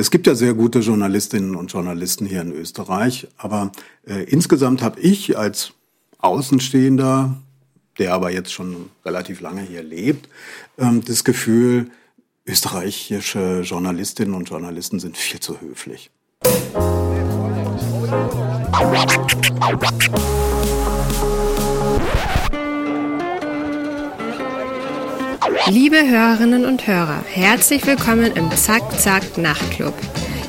Es gibt ja sehr gute Journalistinnen und Journalisten hier in Österreich, aber äh, insgesamt habe ich als Außenstehender, der aber jetzt schon relativ lange hier lebt, ähm, das Gefühl, österreichische Journalistinnen und Journalisten sind viel zu höflich. Liebe Hörerinnen und Hörer, herzlich willkommen im Zack Zack Nachtclub.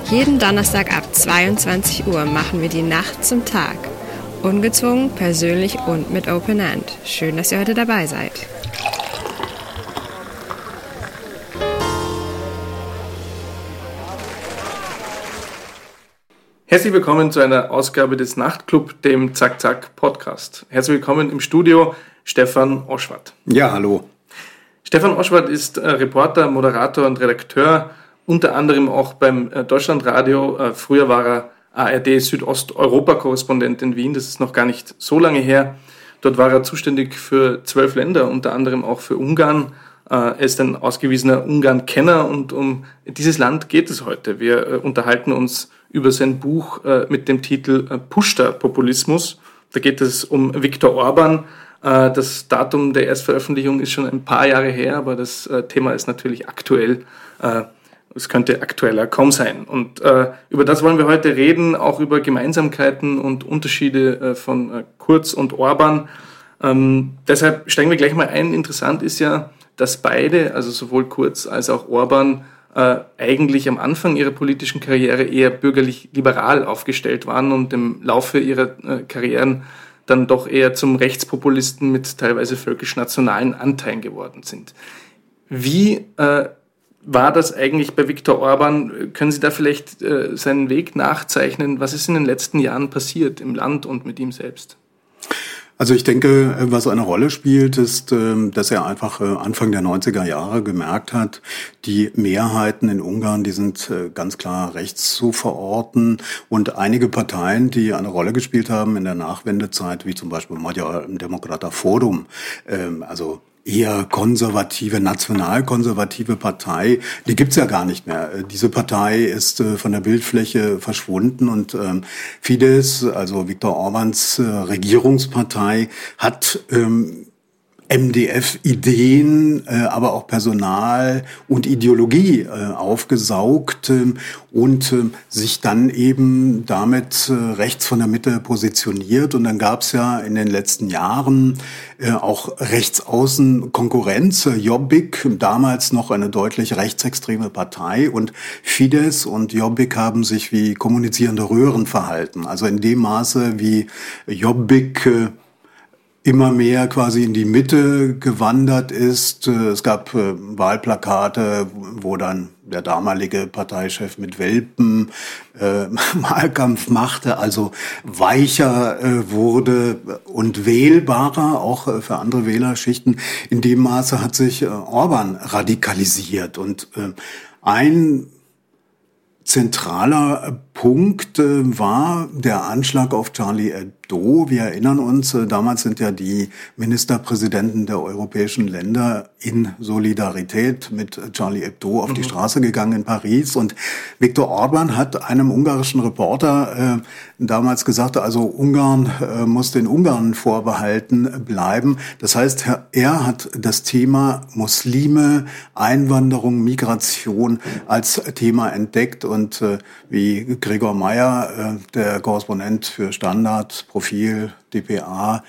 Jeden Donnerstag ab 22 Uhr machen wir die Nacht zum Tag. Ungezwungen, persönlich und mit Open End. Schön, dass ihr heute dabei seid. Herzlich willkommen zu einer Ausgabe des Nachtclub, dem Zack Zack Podcast. Herzlich willkommen im Studio Stefan Oschwart. Ja, hallo. Stefan Oschwart ist äh, Reporter, Moderator und Redakteur, unter anderem auch beim äh, Deutschlandradio. Äh, früher war er ARD Südosteuropa-Korrespondent in Wien, das ist noch gar nicht so lange her. Dort war er zuständig für zwölf Länder, unter anderem auch für Ungarn. Äh, er ist ein ausgewiesener Ungarn-Kenner und um dieses Land geht es heute. Wir äh, unterhalten uns über sein Buch äh, mit dem Titel Pushta-Populismus. Da geht es um Viktor Orban. Äh, das Datum der Erstveröffentlichung ist schon ein paar Jahre her, aber das äh, Thema ist natürlich aktuell. Äh, es könnte aktueller kaum sein. Und über das wollen wir heute reden, auch über Gemeinsamkeiten und Unterschiede von Kurz und Orban. Ähm, deshalb steigen wir gleich mal ein. Interessant ist ja, dass beide, also sowohl Kurz als auch Orban, eigentlich am Anfang ihrer politischen Karriere eher bürgerlich-liberal aufgestellt waren und im Laufe ihrer Karrieren dann doch eher zum Rechtspopulisten mit teilweise völkisch-nationalen Anteilen geworden sind. Wie äh, war das eigentlich bei Viktor Orban? Können Sie da vielleicht äh, seinen Weg nachzeichnen? Was ist in den letzten Jahren passiert im Land und mit ihm selbst? Also ich denke, was eine Rolle spielt, ist, ähm, dass er einfach äh, Anfang der 90er Jahre gemerkt hat, die Mehrheiten in Ungarn, die sind äh, ganz klar rechts zu verorten. Und einige Parteien, die eine Rolle gespielt haben in der Nachwendezeit, wie zum Beispiel Magyar Demokrata Forum, ähm, also eher konservative, nationalkonservative Partei, die gibt's ja gar nicht mehr. Äh, diese Partei ist äh, von der Bildfläche verschwunden und ähm, Fidesz, also Viktor Orbans äh, Regierungspartei, hat ähm, MDF-Ideen, äh, aber auch Personal und Ideologie äh, aufgesaugt äh, und äh, sich dann eben damit äh, rechts von der Mitte positioniert. Und dann gab es ja in den letzten Jahren äh, auch rechtsaußen Konkurrenz. Jobbik, damals noch eine deutlich rechtsextreme Partei und Fidesz und Jobbik haben sich wie kommunizierende Röhren verhalten. Also in dem Maße, wie Jobbik äh, immer mehr quasi in die Mitte gewandert ist. Äh, es gab äh, Wahlplakate, wo dann der damalige Parteichef mit Welpen äh, Wahlkampf machte, also weicher äh, wurde und wählbarer, auch äh, für andere Wählerschichten. In dem Maße hat sich äh, Orban radikalisiert und äh, ein zentraler Punkt äh, war der Anschlag auf Charlie Hebdo. Wir erinnern uns, äh, damals sind ja die Ministerpräsidenten der europäischen Länder in Solidarität mit Charlie Hebdo auf mhm. die Straße gegangen in Paris. Und Viktor Orban hat einem ungarischen Reporter äh, damals gesagt, also Ungarn äh, muss den Ungarn vorbehalten bleiben. Das heißt, er hat das Thema Muslime, Einwanderung, Migration als Thema entdeckt und äh, wie Gregor Meyer, äh, der Korrespondent für Standard, Profil, DPA,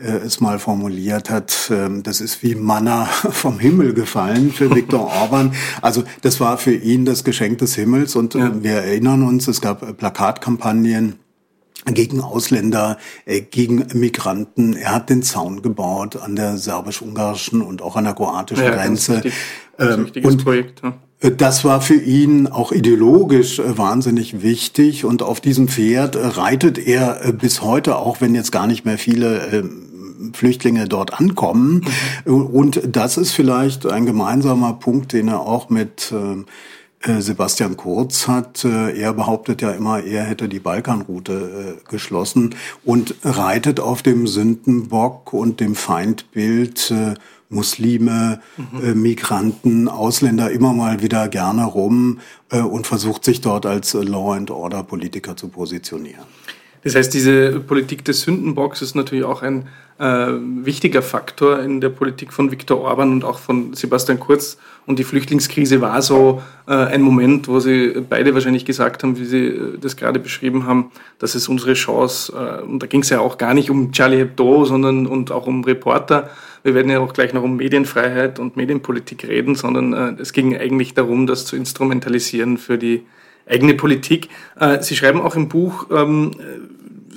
äh, es mal formuliert hat, ähm, das ist wie Manna vom Himmel gefallen für Viktor Orban. Also das war für ihn das Geschenk des Himmels und äh, ja. wir erinnern uns, es gab Plakatkampagnen gegen Ausländer, gegen Migranten. Er hat den Zaun gebaut an der serbisch-ungarischen und auch an der kroatischen ja, Grenze. Wichtig. Ähm, und Projekt. Ja. Äh, das war für ihn auch ideologisch äh, wahnsinnig wichtig und auf diesem Pferd äh, reitet er bis heute, auch wenn jetzt gar nicht mehr viele Flüchtlinge dort ankommen. Mhm. Und das ist vielleicht ein gemeinsamer Punkt, den er auch mit Sebastian Kurz hat. Er behauptet ja immer, er hätte die Balkanroute geschlossen und reitet auf dem Sündenbock und dem Feindbild Muslime, mhm. äh, Migranten, Ausländer immer mal wieder gerne rum äh, und versucht sich dort als Law and Order Politiker zu positionieren. Das heißt, diese Politik des Sündenbocks ist natürlich auch ein äh, wichtiger Faktor in der Politik von Viktor Orban und auch von Sebastian Kurz. Und die Flüchtlingskrise war so äh, ein Moment, wo sie beide wahrscheinlich gesagt haben, wie sie äh, das gerade beschrieben haben, dass es unsere Chance, äh, und da ging es ja auch gar nicht um Charlie Hebdo, sondern und auch um Reporter. Wir werden ja auch gleich noch um Medienfreiheit und Medienpolitik reden, sondern äh, es ging eigentlich darum, das zu instrumentalisieren für die eigene Politik. Äh, sie schreiben auch im Buch,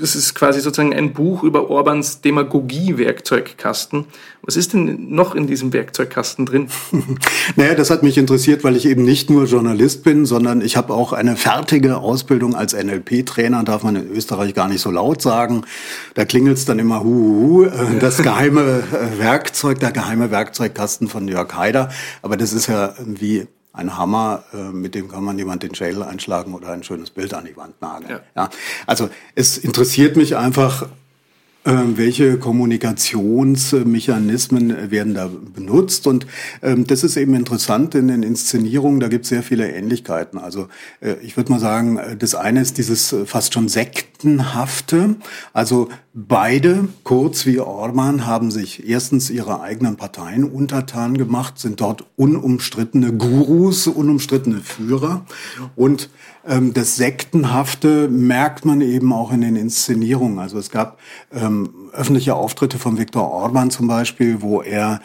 das ist quasi sozusagen ein Buch über Orbans Demagogie-Werkzeugkasten. Was ist denn noch in diesem Werkzeugkasten drin? naja, das hat mich interessiert, weil ich eben nicht nur Journalist bin, sondern ich habe auch eine fertige Ausbildung als NLP-Trainer, darf man in Österreich gar nicht so laut sagen. Da klingelt es dann immer hu, hu, äh, das geheime äh, Werkzeug, der geheime Werkzeugkasten von Jörg Haider. Aber das ist ja wie ein Hammer, äh, mit dem kann man jemand den Schädel einschlagen oder ein schönes Bild an die Wand nageln. Ja. ja. Also es interessiert mich einfach, ähm, welche Kommunikationsmechanismen werden da benutzt. Und ähm, das ist eben interessant in den Inszenierungen, da gibt es sehr viele Ähnlichkeiten. Also äh, ich würde mal sagen, äh, das eine ist dieses äh, fast schon sektenhafte. Also beide, Kurz wie Orban, haben sich erstens ihre eigenen Parteien untertan gemacht, sind dort unumstrittene Gurus, unumstrittene Führer. Und ähm, das Sektenhafte merkt man eben auch in den Inszenierungen. Also es gab ähm, öffentliche Auftritte von Viktor Orban zum Beispiel, wo er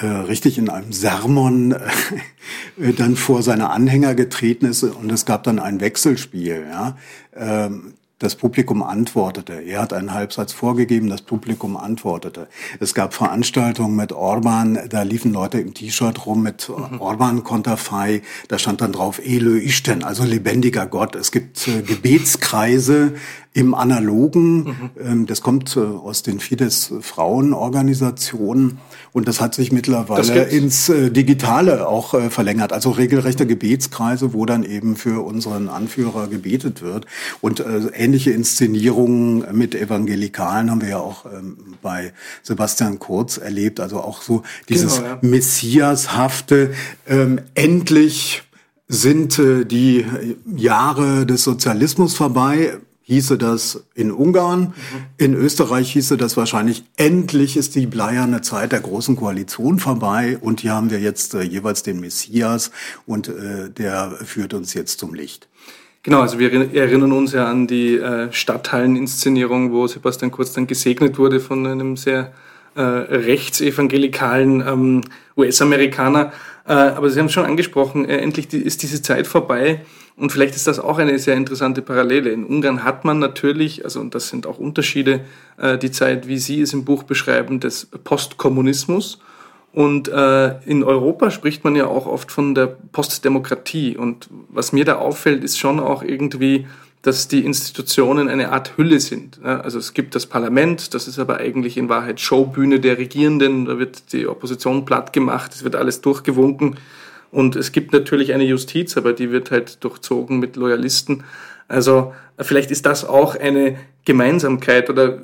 äh, richtig in einem Sermon äh, dann vor seine Anhänger getreten ist und es gab dann ein Wechselspiel. Ja? Ähm, das Publikum antwortete. Er hat einen Halbsatz vorgegeben, das Publikum antwortete. Es gab Veranstaltungen mit Orban, da liefen Leute im T-Shirt rum mit mhm. Orban-Konterfei. Da stand dann drauf Elö Isten, also lebendiger Gott. Es gibt äh, Gebetskreise im Analogen. Mhm. Ähm, das kommt äh, aus den Fidesz-Frauenorganisationen und das hat sich mittlerweile ins äh, Digitale auch äh, verlängert. Also regelrechte Gebetskreise, wo dann eben für unseren Anführer gebetet wird. Und ähnliche Inszenierungen mit Evangelikalen haben wir ja auch ähm, bei Sebastian Kurz erlebt. Also auch so dieses genau, ja. Messiashafte, ähm, endlich sind die Jahre des Sozialismus vorbei hieße das in Ungarn. Mhm. In Österreich hieße das wahrscheinlich, endlich ist die bleierne Zeit der Großen Koalition vorbei und hier haben wir jetzt äh, jeweils den Messias und äh, der führt uns jetzt zum Licht. Genau, also wir erinnern uns ja an die äh, Stadthallen-Inszenierung, wo Sebastian Kurz dann gesegnet wurde von einem sehr äh, rechtsevangelikalen ähm, US-Amerikaner. Äh, aber Sie haben es schon angesprochen, äh, endlich ist diese Zeit vorbei und vielleicht ist das auch eine sehr interessante Parallele. In Ungarn hat man natürlich, also und das sind auch Unterschiede, äh, die Zeit, wie Sie es im Buch beschreiben, des Postkommunismus. Und äh, in Europa spricht man ja auch oft von der Postdemokratie. Und was mir da auffällt, ist schon auch irgendwie, dass die Institutionen eine Art Hülle sind. Also es gibt das Parlament, das ist aber eigentlich in Wahrheit Showbühne der Regierenden. Da wird die Opposition platt gemacht, es wird alles durchgewunken. Und es gibt natürlich eine Justiz, aber die wird halt durchzogen mit Loyalisten. Also vielleicht ist das auch eine Gemeinsamkeit oder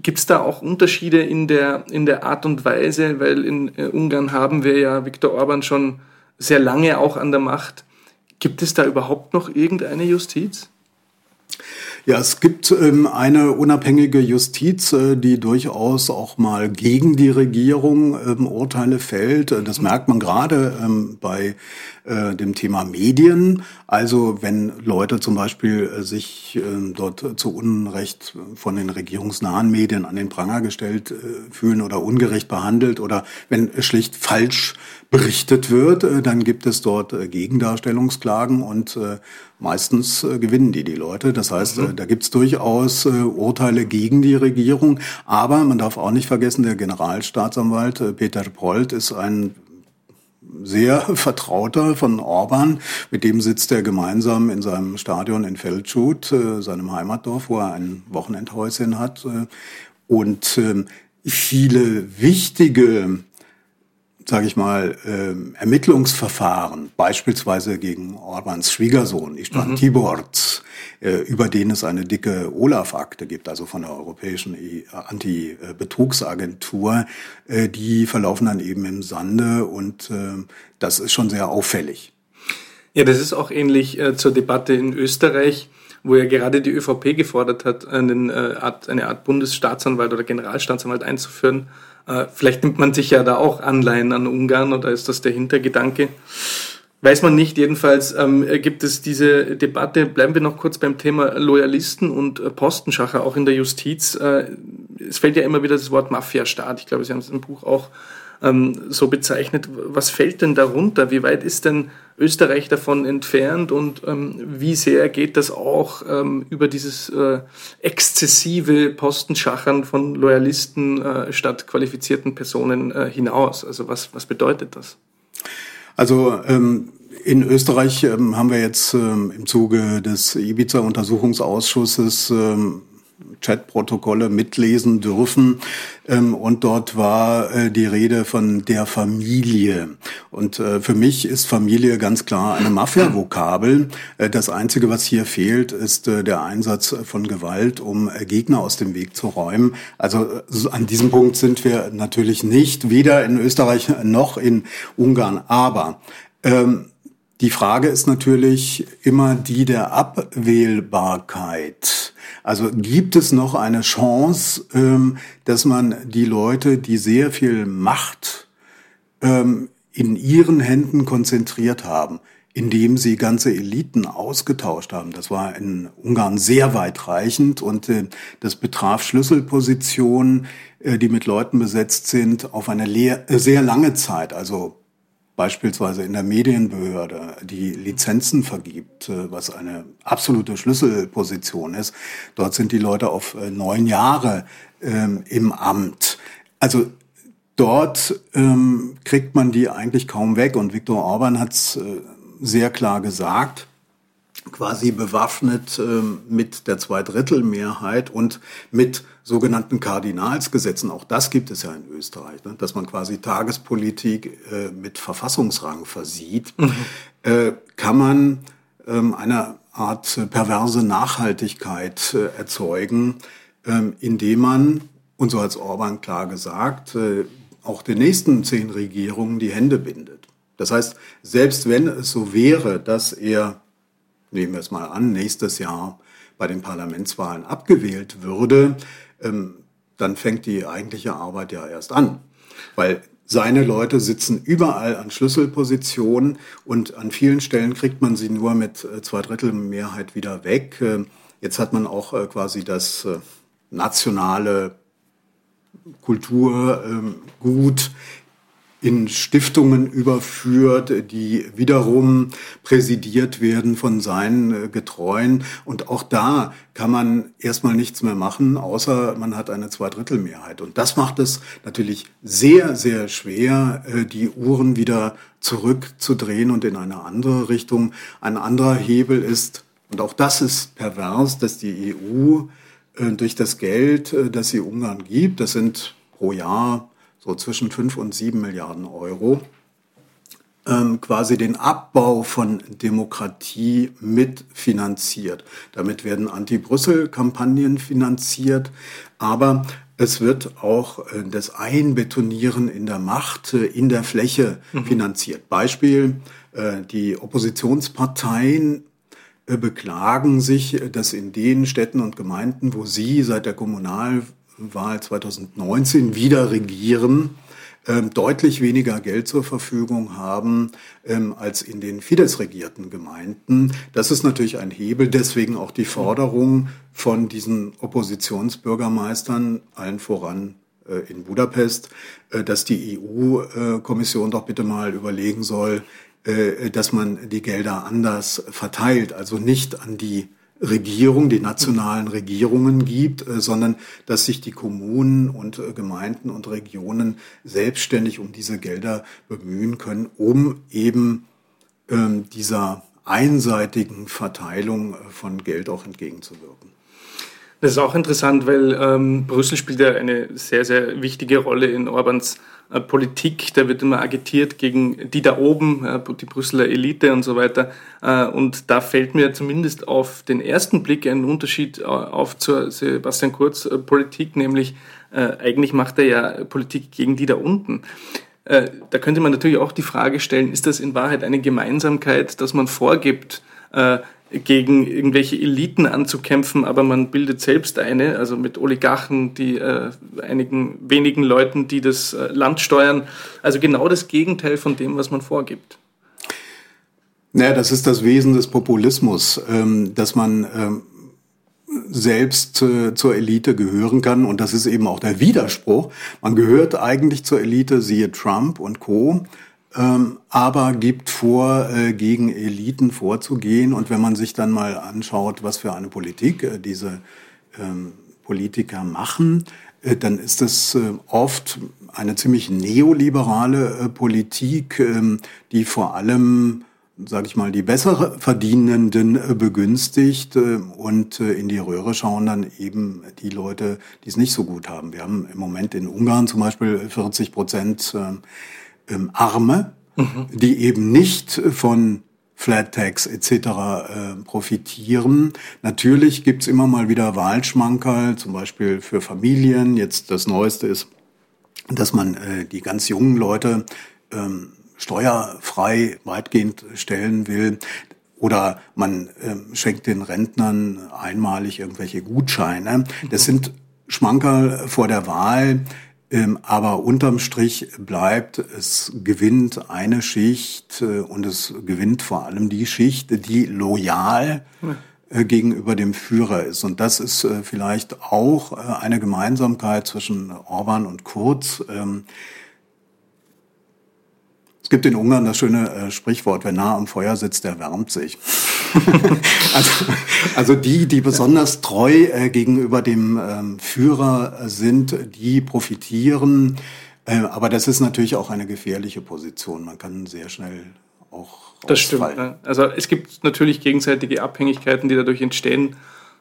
gibt es da auch Unterschiede in der, in der Art und Weise, weil in äh, Ungarn haben wir ja Viktor Orban schon sehr lange auch an der Macht. Gibt es da überhaupt noch irgendeine Justiz? Ja, es gibt ähm, eine unabhängige Justiz, äh, die durchaus auch mal gegen die Regierung ähm, Urteile fällt. Das merkt man gerade ähm, bei äh, dem Thema Medien. Also wenn Leute zum Beispiel äh, sich äh, dort zu Unrecht von den regierungsnahen Medien an den Pranger gestellt fühlen oder ungerecht behandelt oder wenn schlicht falsch berichtet wird, dann gibt es dort Gegendarstellungsklagen und meistens gewinnen die die Leute. Das heißt, mhm. da gibt es durchaus Urteile gegen die Regierung. Aber man darf auch nicht vergessen, der Generalstaatsanwalt Peter Prolt ist ein sehr Vertrauter von Orban. Mit dem sitzt er gemeinsam in seinem Stadion in Feldschut, äh, seinem Heimatdorf, wo er ein Wochenendhäuschen hat. Äh, und äh, viele wichtige sage ich mal, äh, Ermittlungsverfahren, beispielsweise gegen Orbans Schwiegersohn, Istvan mhm. Tibor, über den es eine dicke Olaf-Akte gibt, also von der Europäischen Anti-Betrugsagentur, die verlaufen dann eben im Sande und das ist schon sehr auffällig. Ja, das ist auch ähnlich zur Debatte in Österreich wo ja gerade die ÖVP gefordert hat, einen, äh, eine Art Bundesstaatsanwalt oder Generalstaatsanwalt einzuführen. Äh, vielleicht nimmt man sich ja da auch Anleihen an Ungarn oder ist das der Hintergedanke? Weiß man nicht. Jedenfalls ähm, gibt es diese Debatte. Bleiben wir noch kurz beim Thema Loyalisten und äh, Postenschacher, auch in der Justiz. Äh, es fällt ja immer wieder das Wort Mafiastaat. Ich glaube, Sie haben es im Buch auch ähm, so bezeichnet. Was fällt denn darunter? Wie weit ist denn Österreich davon entfernt und ähm, wie sehr geht das auch ähm, über dieses äh, exzessive Postenschachern von Loyalisten äh, statt qualifizierten Personen äh, hinaus? Also was, was bedeutet das? Also ähm in Österreich ähm, haben wir jetzt ähm, im Zuge des Ibiza-Untersuchungsausschusses ähm, Chatprotokolle mitlesen dürfen. Ähm, und dort war äh, die Rede von der Familie. Und äh, für mich ist Familie ganz klar eine Mafia-Vokabel. Äh, das Einzige, was hier fehlt, ist der Einsatz von Gewalt, um Gegner aus dem Weg zu räumen. Also an diesem Punkt sind wir natürlich nicht, weder in Österreich noch in Ungarn. Aber ähm, die Frage ist natürlich immer die der Abwählbarkeit. Also gibt es noch eine Chance, ähm, dass man die Leute, die sehr viel Macht ähm, in ihren Händen konzentriert haben, indem sie ganze Eliten ausgetauscht haben. Das war in Ungarn sehr weitreichend und äh, das betraf Schlüsselpositionen, äh, die mit Leuten besetzt sind, auf eine sehr lange Zeit, also beispielsweise in der Medienbehörde die Lizenzen vergibt, äh, was eine absolute Schlüsselposition ist. Dort sind die Leute auf äh, neun Jahre ähm, im Amt. Also dort ähm, kriegt man die eigentlich kaum weg. Und Viktor Orban hat es äh, sehr klar gesagt quasi bewaffnet ähm, mit der Zweidrittelmehrheit und mit sogenannten Kardinalsgesetzen. Auch das gibt es ja in Österreich, ne? dass man quasi Tagespolitik äh, mit Verfassungsrang versieht. Mhm. Äh, kann man ähm, eine Art perverse Nachhaltigkeit äh, erzeugen, ähm, indem man, und so hat Orban klar gesagt, äh, auch den nächsten zehn Regierungen die Hände bindet. Das heißt, selbst wenn es so wäre, dass er nehmen wir es mal an, nächstes Jahr bei den Parlamentswahlen abgewählt würde, ähm, dann fängt die eigentliche Arbeit ja erst an. Weil seine Leute sitzen überall an Schlüsselpositionen und an vielen Stellen kriegt man sie nur mit äh, zwei Drittel Mehrheit wieder weg. Äh, jetzt hat man auch äh, quasi das nationale Kulturgut in Stiftungen überführt, die wiederum präsidiert werden von seinen äh, Getreuen. Und auch da kann man erstmal nichts mehr machen, außer man hat eine Zweidrittelmehrheit. Und das macht es natürlich sehr, sehr schwer, äh, die Uhren wieder zurückzudrehen und in eine andere Richtung. Ein anderer Hebel ist, und auch das ist pervers, dass die EU äh, durch das Geld, das sie Ungarn gibt, das sind pro Jahr so zwischen 5 und 7 Milliarden Euro, ähm, quasi den Abbau von Demokratie mitfinanziert. Damit werden Anti-Brüssel-Kampagnen finanziert, aber es wird auch äh, das Einbetonieren in der Macht, äh, in der Fläche mhm. finanziert. Beispiel, äh, die Oppositionsparteien beklagen sich, dass in den Städten und Gemeinden, wo sie seit der Kommunal Wahl 2019 wieder regieren, ähm, deutlich weniger Geld zur Verfügung haben ähm, als in den Fidesz-regierten Gemeinden. Das ist natürlich ein Hebel, deswegen auch die Forderung von diesen Oppositionsbürgermeistern, allen voran äh, in Budapest, äh, dass die EU-Kommission doch bitte mal überlegen soll, äh, dass man die Gelder anders verteilt, also nicht an die Regierung, die nationalen Regierungen gibt, äh, sondern dass sich die Kommunen und äh, Gemeinden und Regionen selbstständig um diese Gelder bemühen können, um eben ähm, dieser einseitigen Verteilung äh, von Geld auch entgegenzuwirken. Das ist auch interessant, weil ähm, Brüssel spielt ja eine sehr, sehr wichtige Rolle in Orbans Politik, da wird immer agitiert gegen die da oben, äh, die Brüsseler Elite und so weiter. Äh, und da fällt mir zumindest auf den ersten Blick ein Unterschied auf zur Sebastian Kurz Politik, nämlich eigentlich macht er ja Politik gegen die da unten. Da könnte man natürlich auch die Frage stellen, ist das in Wahrheit eine Gemeinsamkeit, dass man vorgibt, gegen irgendwelche Eliten anzukämpfen, aber man bildet selbst eine, also mit Oligarchen, die äh, einigen wenigen Leuten, die das äh, Land steuern. Also genau das Gegenteil von dem, was man vorgibt. Naja, das ist das Wesen des Populismus, ähm, dass man ähm, selbst äh, zur Elite gehören kann. Und das ist eben auch der Widerspruch. Man gehört eigentlich zur Elite, siehe Trump und Co ähm, aber gibt vor, äh, gegen Eliten vorzugehen. Und wenn man sich dann mal anschaut, was für eine Politik äh, diese ähm, Politiker machen, äh, dann ist es oft eine ziemlich neoliberale Politik, ähm, die vor allem sage ich mal, die besser Verdienenden begünstigt und in die Röhre schauen dann eben die Leute, die es nicht so gut haben. Wir haben im Moment in Ungarn zum Beispiel 40 Prozent ähm, Arme, mhm. die eben nicht von Flat Tax etc. Äh, profitieren. Natürlich gibt's immer mal wieder Wahlschmankerl, zum Beispiel für Familien. Jetzt das Neueste ist, dass man äh, die ganz jungen Leute ähm, steuerfrei weitgehend stellen will. Oder man ähm, schenkt den Rentnern einmalig irgendwelche Gutscheine. Das mhm. sind Schmankerl vor der Wahl, ähm, aber unterm Strich bleibt, es gewinnt eine Schicht äh, und es gewinnt vor allem die Schicht, die loyal äh, gegenüber dem Führer ist. Und das ist äh, vielleicht auch eine Gemeinsamkeit zwischen Orban und Kurz. Ähm, es gibt in Ungarn das schöne äh, Sprichwort, wer nah am Feuer sitzt, der wärmt sich. also, also die, die besonders treu äh, gegenüber dem ähm, Führer sind, die profitieren. Äh, aber das ist natürlich auch eine gefährliche Position. Man kann sehr schnell auch das stimmt. Ne? Also es gibt natürlich gegenseitige Abhängigkeiten, die dadurch entstehen,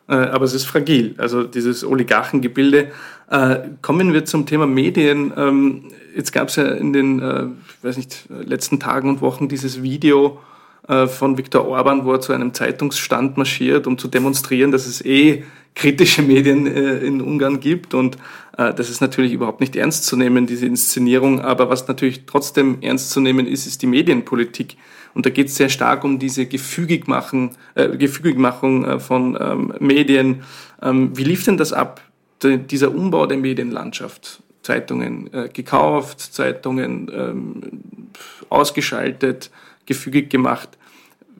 äh, aber es ist fragil. Also dieses Oligarchengebilde. Äh, kommen wir zum Thema Medien. Ähm, jetzt gab es ja in den, äh, weiß nicht, letzten Tagen und Wochen dieses Video äh, von Viktor Orban, wo er zu einem Zeitungsstand marschiert, um zu demonstrieren, dass es eh kritische Medien äh, in Ungarn gibt. Und äh, das ist natürlich überhaupt nicht ernst zu nehmen, diese Inszenierung. Aber was natürlich trotzdem ernst zu nehmen ist, ist die Medienpolitik. Und da geht es sehr stark um diese Gefügigmachung, äh, Gefügigmachung von ähm, Medien. Ähm, wie lief denn das ab, dieser Umbau der Medienlandschaft? Zeitungen äh, gekauft, Zeitungen ähm, ausgeschaltet, gefügig gemacht.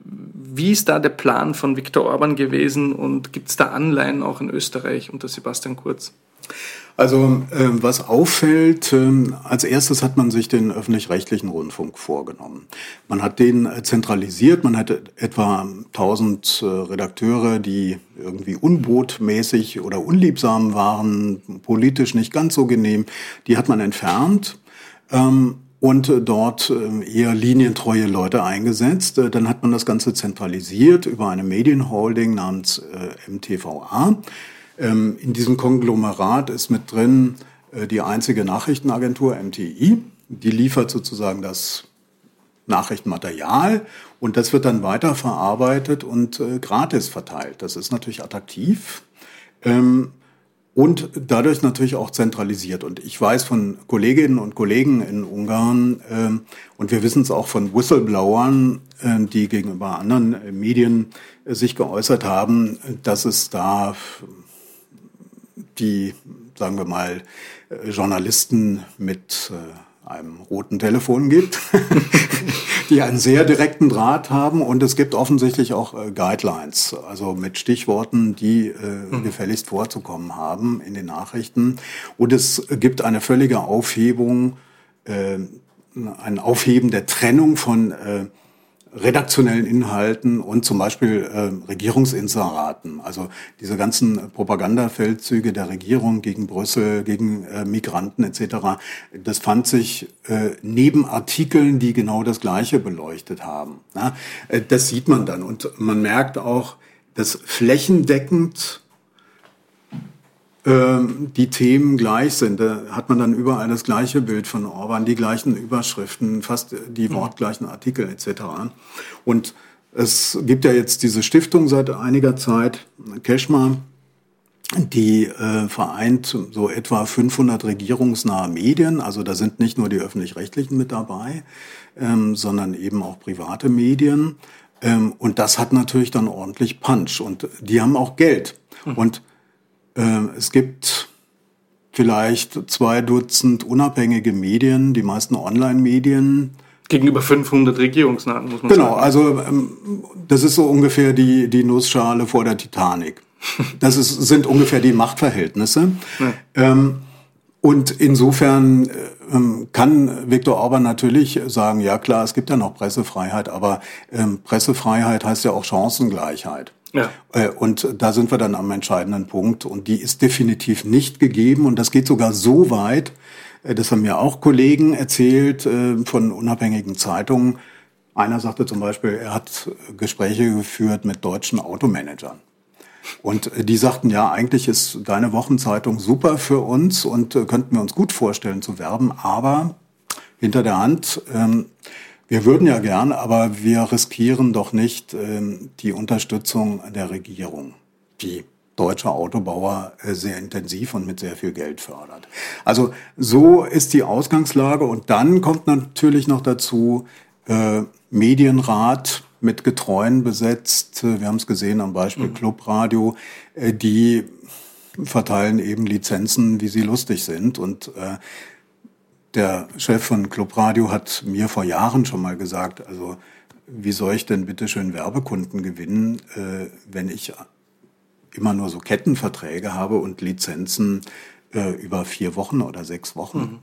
Wie ist da der Plan von Viktor Orban gewesen und gibt es da Anleihen auch in Österreich unter Sebastian Kurz? Also äh, was auffällt, äh, als erstes hat man sich den öffentlich-rechtlichen Rundfunk vorgenommen. Man hat den äh, zentralisiert, man hatte etwa 1000 äh, Redakteure, die irgendwie unbotmäßig oder unliebsam waren, politisch nicht ganz so genehm, die hat man entfernt. Ähm, und dort äh, eher linientreue Leute eingesetzt. Dann hat man das Ganze zentralisiert über eine Medienholding namens MTVA. Ähm, in diesem Konglomerat ist mit drin äh, die einzige Nachrichtenagentur MTI. Die liefert sozusagen das Nachrichtenmaterial und das wird dann weiterverarbeitet und äh, gratis verteilt. Das ist natürlich attraktiv. Ähm, und dadurch natürlich auch zentralisiert. Und ich weiß von Kolleginnen und Kollegen in Ungarn ähm, und wir wissen es auch von Whistleblowern, die gegenüber anderen äh, Medien sich geäußert haben, dass es da die, sagen wir mal, äh, Journalisten mit äh, einem roten Telefon gibt, die einen sehr direkten Draht haben und es gibt offensichtlich auch äh, Guidelines, also mit Stichworten, die mhm. gefälligst vorzukommen haben in den Nachrichten. Und es gibt eine völlige Aufhebung, ein Aufheben der Trennung von redaktionellen Inhalten und zum Beispiel äh, Regierungsinseraten. Also diese ganzen Propagandafeldzüge der Regierung gegen Brüssel, gegen äh, Migranten etc. Das fand sich äh, neben Artikeln, die genau das Gleiche beleuchtet haben. Ja, äh, das sieht man dann und man merkt auch, dass flächendeckend die Themen gleich sind. Da hat man dann überall das gleiche Bild von Orban, die gleichen Überschriften, fast die mhm. wortgleichen Artikel etc. Und es gibt ja jetzt diese Stiftung seit einiger Zeit, Keschma, die äh, vereint so etwa 500 regierungsnahe Medien. Also da sind nicht nur die öffentlich-rechtlichen mit dabei, ähm, sondern eben auch private Medien. Ähm, und das hat natürlich dann ordentlich Punch. Und die haben auch Geld. Mhm. Und es gibt vielleicht zwei Dutzend unabhängige Medien, die meisten Online-Medien. Gegenüber 500 Regierungsnahen, muss man genau, sagen. Genau, also ähm, das ist so ungefähr die, die Nussschale vor der Titanic. Das ist, sind ungefähr die Machtverhältnisse. Ja. Ähm, und insofern äh, ähm, kann Viktor Orban natürlich sagen, ja klar, es gibt ja noch Pressefreiheit, aber ähm, Pressefreiheit heißt ja auch Chancengleichheit. Ja. Äh, und da sind wir dann am entscheidenden Punkt. Und die ist definitiv nicht gegeben. Und das geht sogar so weit, äh, das haben mir auch Kollegen erzählt äh, von unabhängigen Zeitungen. Einer sagte zum Beispiel, er hat Gespräche geführt mit deutschen Automanagern. Und die sagten, ja, eigentlich ist deine Wochenzeitung super für uns und könnten wir uns gut vorstellen zu werben, aber hinter der Hand, ähm, wir würden ja gern, aber wir riskieren doch nicht ähm, die Unterstützung der Regierung, die deutsche Autobauer äh, sehr intensiv und mit sehr viel Geld fördert. Also so ist die Ausgangslage und dann kommt natürlich noch dazu äh, Medienrat mit Getreuen besetzt. Wir haben es gesehen am Beispiel mhm. Clubradio. Äh, die verteilen eben Lizenzen, wie sie lustig sind und äh, der Chef von Clubradio hat mir vor Jahren schon mal gesagt, also wie soll ich denn bitte schön Werbekunden gewinnen, äh, wenn ich immer nur so Kettenverträge habe und Lizenzen äh, über vier Wochen oder sechs Wochen? Mhm.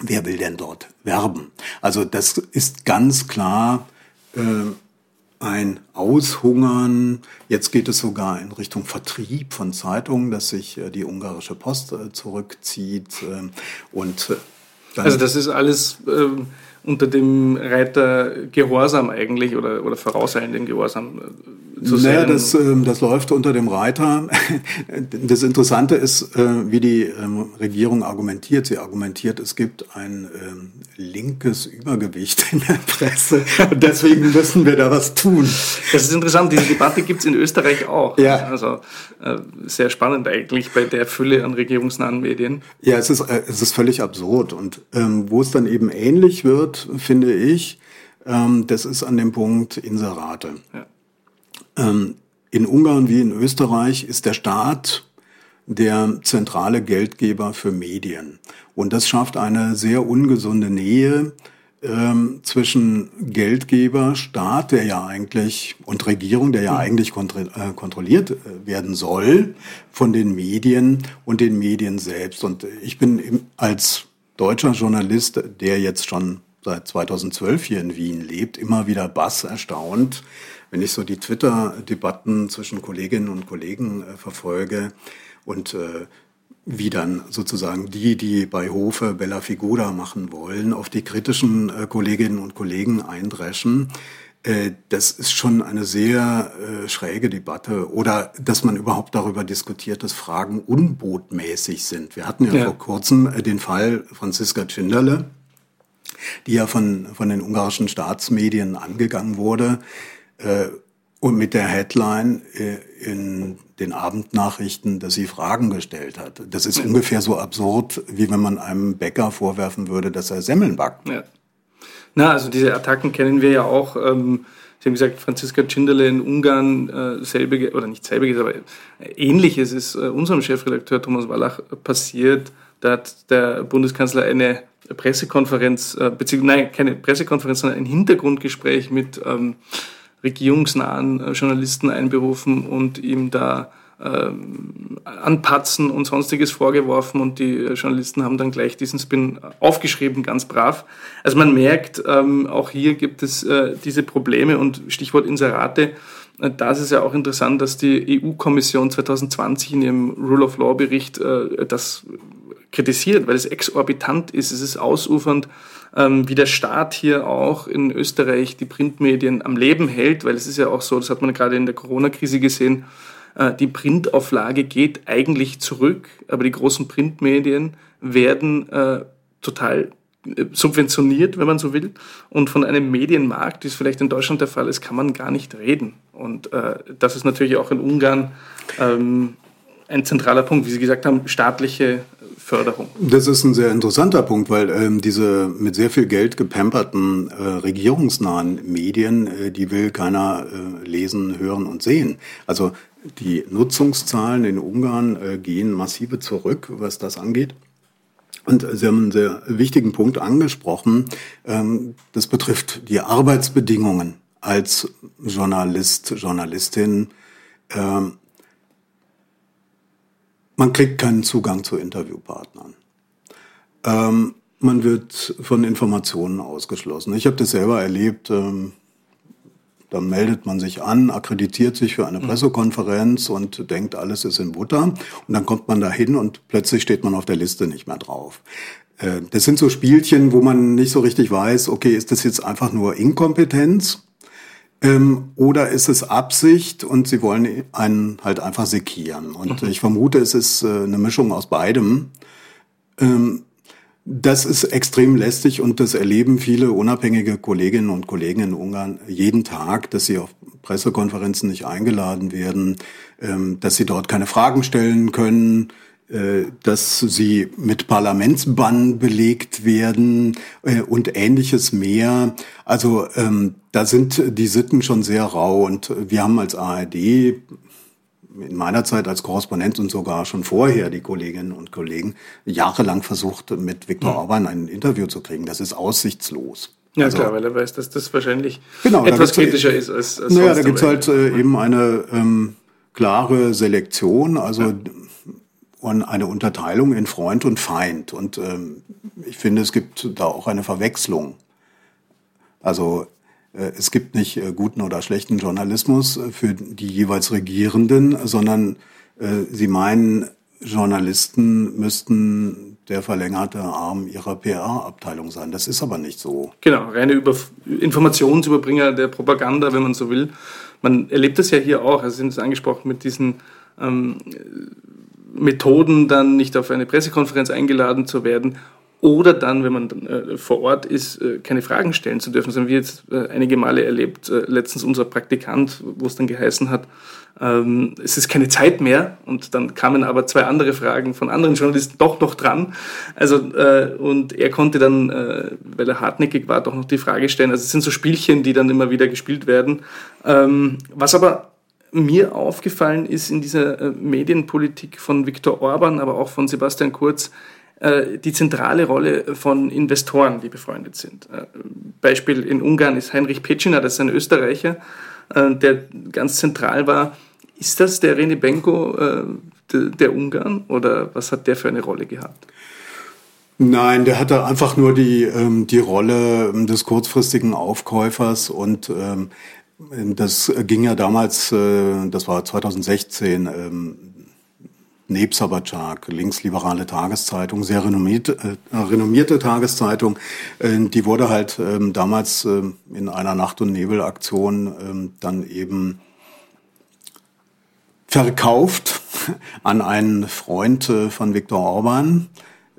Wer will denn dort werben? Also das ist ganz klar äh, ein Aushungern. Jetzt geht es sogar in Richtung Vertrieb von Zeitungen, dass sich äh, die ungarische Post äh, zurückzieht ähm, und äh, also das ist alles ähm, unter dem Reiter Gehorsam eigentlich oder, oder vorauseilenden Gehorsam zu naja, das, äh, das läuft unter dem Reiter. Das Interessante ist, äh, wie die ähm, Regierung argumentiert. Sie argumentiert, es gibt ein ähm, linkes Übergewicht in der Presse und deswegen müssen wir da was tun. Das ist interessant, diese Debatte gibt es in Österreich auch. Ja. Also äh, sehr spannend eigentlich bei der Fülle an regierungsnahen Medien. Ja, es ist, äh, es ist völlig absurd und ähm, wo es dann eben ähnlich wird, finde ich, ähm, das ist an dem Punkt Inserate. Ja. Ähm, in Ungarn wie in Österreich ist der Staat der zentrale Geldgeber für Medien. Und das schafft eine sehr ungesunde Nähe ähm, zwischen Geldgeber, Staat, der ja eigentlich, und Regierung, der ja mhm. eigentlich äh, kontrolliert äh, werden soll von den Medien und den Medien selbst. Und ich bin als deutscher Journalist, der jetzt schon seit 2012 hier in Wien lebt, immer wieder bass erstaunt, wenn ich so die Twitter-Debatten zwischen Kolleginnen und Kollegen äh, verfolge und äh, wie dann sozusagen die, die bei Hofe Bella Figura machen wollen, auf die kritischen äh, Kolleginnen und Kollegen eindreschen. Äh, das ist schon eine sehr äh, schräge Debatte. Oder dass man überhaupt darüber diskutiert, dass Fragen unbotmäßig sind. Wir hatten ja, ja. vor kurzem äh, den Fall Franziska Tschinderle, die ja von, von den ungarischen Staatsmedien angegangen wurde äh, und mit der Headline äh, in den Abendnachrichten, dass sie Fragen gestellt hat. Das ist ungefähr so absurd, wie wenn man einem Bäcker vorwerfen würde, dass er Semmeln backt. Ja. Na, also diese Attacken kennen wir ja auch. Ähm Sie haben gesagt, Franziska Tschinderle in Ungarn, äh, selbige, oder nicht selbiges, aber ähnliches ist äh, unserem Chefredakteur Thomas Wallach passiert. Da hat der Bundeskanzler eine Pressekonferenz, äh, beziehungsweise nein, keine Pressekonferenz, sondern ein Hintergrundgespräch mit ähm, regierungsnahen äh, Journalisten einberufen und ihm da ähm, anpatzen und sonstiges vorgeworfen und die äh, Journalisten haben dann gleich diesen Spin aufgeschrieben, ganz brav. Also man merkt, ähm, auch hier gibt es äh, diese Probleme und Stichwort Inserate. Äh, da ist ja auch interessant, dass die EU-Kommission 2020 in ihrem Rule of Law Bericht äh, das kritisiert, weil es exorbitant ist, es ist ausufernd, ähm, wie der Staat hier auch in Österreich die Printmedien am Leben hält, weil es ist ja auch so, das hat man gerade in der Corona-Krise gesehen, äh, die Printauflage geht eigentlich zurück, aber die großen Printmedien werden äh, total äh, subventioniert, wenn man so will. Und von einem Medienmarkt, wie es vielleicht in Deutschland der Fall ist, kann man gar nicht reden. Und äh, das ist natürlich auch in Ungarn ähm, ein zentraler Punkt, wie Sie gesagt haben, staatliche Förderung. Das ist ein sehr interessanter Punkt, weil ähm, diese mit sehr viel Geld gepamperten äh, regierungsnahen Medien, äh, die will keiner äh, lesen, hören und sehen. Also die Nutzungszahlen in Ungarn äh, gehen massive zurück, was das angeht. Und Sie haben einen sehr wichtigen Punkt angesprochen. Ähm, das betrifft die Arbeitsbedingungen als Journalist, Journalistin. Ähm, man kriegt keinen Zugang zu Interviewpartnern. Ähm, man wird von Informationen ausgeschlossen. Ich habe das selber erlebt. Ähm, da meldet man sich an, akkreditiert sich für eine mhm. Pressekonferenz und denkt, alles ist in Butter. Und dann kommt man da hin und plötzlich steht man auf der Liste nicht mehr drauf. Äh, das sind so Spielchen, wo man nicht so richtig weiß, okay, ist das jetzt einfach nur Inkompetenz? Ähm, oder ist es Absicht und sie wollen einen halt einfach sekieren? Und mhm. ich vermute, es ist äh, eine Mischung aus beidem. Ähm, das ist extrem lästig und das erleben viele unabhängige Kolleginnen und Kollegen in Ungarn jeden Tag, dass sie auf Pressekonferenzen nicht eingeladen werden, ähm, dass sie dort keine Fragen stellen können, dass sie mit Parlamentsbann belegt werden äh, und ähnliches mehr. Also ähm, da sind die Sitten schon sehr rau und wir haben als ARD in meiner Zeit als Korrespondent und sogar schon vorher die Kolleginnen und Kollegen jahrelang versucht, mit Viktor Orban ein Interview zu kriegen. Das ist aussichtslos. Ja, also, klar, weil er weiß, dass das wahrscheinlich genau, etwas kritischer ist als, als Naja, da gibt's halt äh, eben eine ähm, klare Selektion, also ja. Und eine Unterteilung in Freund und Feind. Und ähm, ich finde, es gibt da auch eine Verwechslung. Also äh, es gibt nicht äh, guten oder schlechten Journalismus äh, für die jeweils Regierenden, sondern sie meinen, Journalisten müssten der verlängerte Arm ihrer PR-Abteilung sein. Das ist aber nicht so. Genau, reine Über Informationsüberbringer der Propaganda, wenn man so will. Man erlebt das ja hier auch, also sind es angesprochen mit diesen ähm, Methoden, dann nicht auf eine Pressekonferenz eingeladen zu werden oder dann, wenn man dann, äh, vor Ort ist, äh, keine Fragen stellen zu dürfen. Das haben wir jetzt äh, einige Male erlebt. Letztens unser Praktikant, wo es dann geheißen hat, ähm, es ist keine Zeit mehr. Und dann kamen aber zwei andere Fragen von anderen Journalisten doch noch dran. Also, und er konnte dann, weil er hartnäckig war, doch noch die Frage stellen. Also es sind so Spielchen, die dann immer wieder gespielt werden. Ähm, was aber mir aufgefallen ist in dieser Medienpolitik von Viktor Orban, aber auch von Sebastian Kurz, äh, die zentrale Rolle von Investoren, die befreundet sind. Äh, Beispiel in Ungarn ist Heinrich Petschiner, das ist ein Österreicher, äh, der ganz zentral war. Ist das der René Benko der Ungarn oder was hat der für eine Rolle gehabt? Nein, der hatte einfach nur die, ähm, die Rolle des kurzfristigen Aufkäufers und ähm, das ging ja damals, das war 2016, Nebsabatschak, linksliberale Tageszeitung, sehr renommierte, äh, renommierte Tageszeitung. Äh, die wurde halt ähm, damals äh, in einer Nacht- und Nebelaktion ähm, dann eben verkauft an einen Freund äh, von Viktor Orban,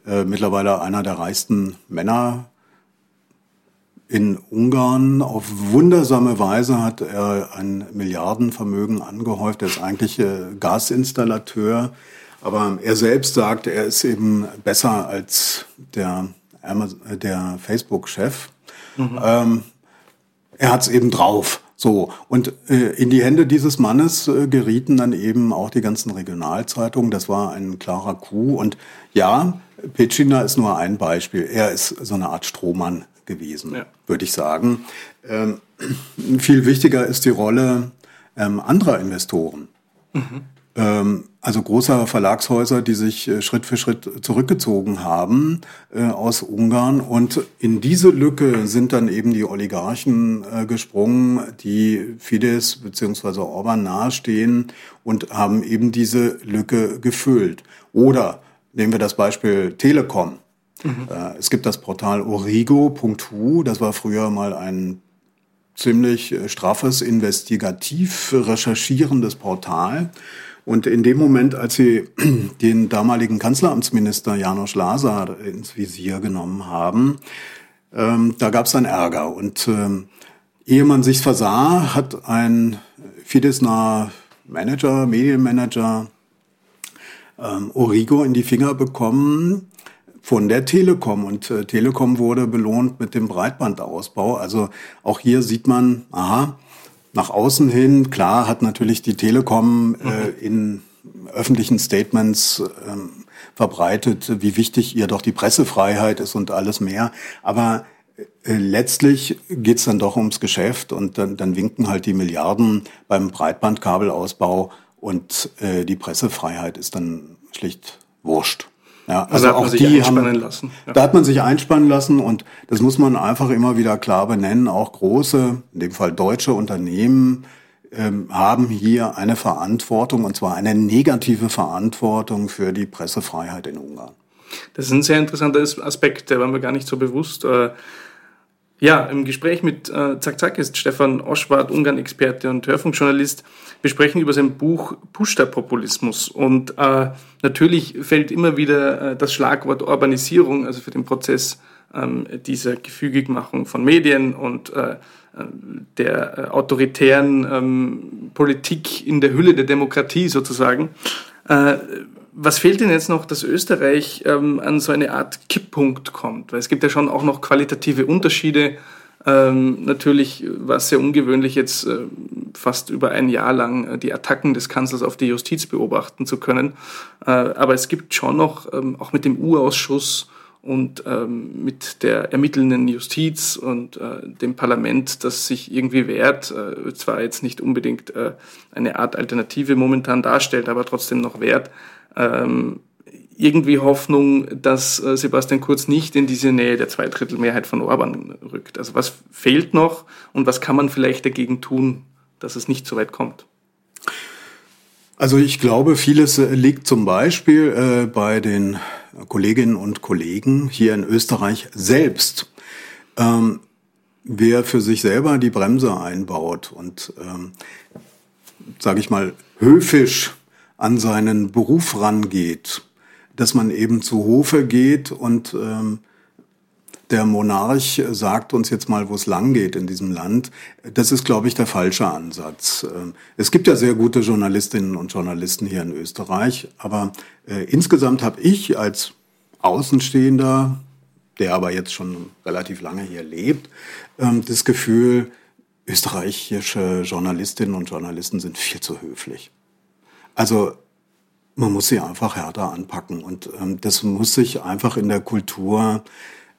äh, mittlerweile einer der reichsten Männer in Ungarn. Auf wundersame Weise hat er ein Milliardenvermögen angehäuft. Er ist eigentlich äh, Gasinstallateur. Aber er selbst sagt, er ist eben besser als der, der Facebook-Chef. Mhm. Ähm, er hat es eben drauf. So, und äh, in die Hände dieses Mannes äh, gerieten dann eben auch die ganzen Regionalzeitungen. Das war ein klarer Coup. Und ja, Pecina ist nur ein Beispiel. Er ist so eine Art Strohmann gewesen, ja. würde ich sagen. Ähm, viel wichtiger ist die Rolle ähm, anderer Investoren. Mhm. Ähm, also großer Verlagshäuser, die sich äh, Schritt für Schritt zurückgezogen haben äh, aus Ungarn. Und in diese Lücke sind dann eben die Oligarchen äh, gesprungen, die Fidesz bzw. Orban nahestehen und haben eben diese Lücke gefüllt. Oder nehmen wir das Beispiel Telekom. Mhm. Äh, es gibt das Portal origo.hu, das war früher mal ein ziemlich straffes, investigativ recherchierendes Portal. Und in dem Moment, als sie den damaligen Kanzleramtsminister Janosch Lazar ins Visier genommen haben, ähm, da gab es dann Ärger. Und ähm, ehe man sich versah, hat ein Fidesner Manager, Medienmanager, ähm, Origo in die Finger bekommen von der Telekom. Und äh, Telekom wurde belohnt mit dem Breitbandausbau. Also auch hier sieht man, aha, nach außen hin, klar hat natürlich die Telekom äh, mhm. in öffentlichen Statements ähm, verbreitet, wie wichtig ihr doch die Pressefreiheit ist und alles mehr. Aber äh, letztlich geht's dann doch ums Geschäft und dann, dann winken halt die Milliarden beim Breitbandkabelausbau und äh, die Pressefreiheit ist dann schlicht wurscht. Ja, also, also auch die haben, lassen. Ja. Da hat man sich einspannen lassen und das muss man einfach immer wieder klar benennen. Auch große, in dem Fall deutsche Unternehmen ähm, haben hier eine Verantwortung und zwar eine negative Verantwortung für die Pressefreiheit in Ungarn. Das ist ein sehr interessanter Aspekt, der war mir gar nicht so bewusst. Äh, ja, im Gespräch mit äh, Zack Zack ist Stefan Oschwart, Ungarn-Experte und Hörfunkjournalist. Wir sprechen über sein Buch Pushta-Populismus. Und äh, natürlich fällt immer wieder äh, das Schlagwort Urbanisierung, also für den Prozess ähm, dieser Gefügigmachung von Medien und äh, der äh, autoritären ähm, Politik in der Hülle der Demokratie sozusagen. Äh, was fehlt denn jetzt noch, dass Österreich ähm, an so eine Art Kipppunkt kommt? Weil es gibt ja schon auch noch qualitative Unterschiede. Ähm, natürlich war es sehr ungewöhnlich, jetzt äh, fast über ein Jahr lang äh, die Attacken des Kanzlers auf die Justiz beobachten zu können. Äh, aber es gibt schon noch, ähm, auch mit dem U-Ausschuss und ähm, mit der ermittelnden Justiz und äh, dem Parlament, das sich irgendwie wehrt, äh, zwar jetzt nicht unbedingt äh, eine Art Alternative momentan darstellt, aber trotzdem noch wehrt, ähm, irgendwie Hoffnung, dass äh, Sebastian Kurz nicht in diese Nähe der Zweidrittelmehrheit von Orban rückt. Also was fehlt noch und was kann man vielleicht dagegen tun, dass es nicht so weit kommt? Also ich glaube, vieles äh, liegt zum Beispiel äh, bei den Kolleginnen und Kollegen hier in Österreich selbst. Ähm, wer für sich selber die Bremse einbaut und, ähm, sage ich mal, höfisch an seinen Beruf rangeht, dass man eben zu Hofe geht und ähm, der Monarch sagt uns jetzt mal, wo es lang geht in diesem Land. Das ist, glaube ich, der falsche Ansatz. Ähm, es gibt ja sehr gute Journalistinnen und Journalisten hier in Österreich, aber äh, insgesamt habe ich als Außenstehender, der aber jetzt schon relativ lange hier lebt, ähm, das Gefühl, österreichische Journalistinnen und Journalisten sind viel zu höflich. Also man muss sie einfach härter anpacken und ähm, das muss sich einfach in der Kultur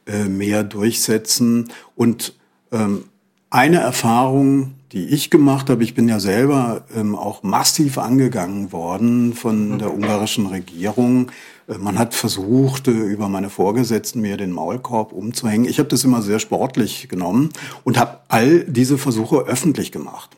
äh, mehr durchsetzen. Und ähm, eine Erfahrung, die ich gemacht habe, ich bin ja selber ähm, auch massiv angegangen worden von der ungarischen Regierung. Äh, man hat versucht, äh, über meine Vorgesetzten mir den Maulkorb umzuhängen. Ich habe das immer sehr sportlich genommen und habe all diese Versuche öffentlich gemacht.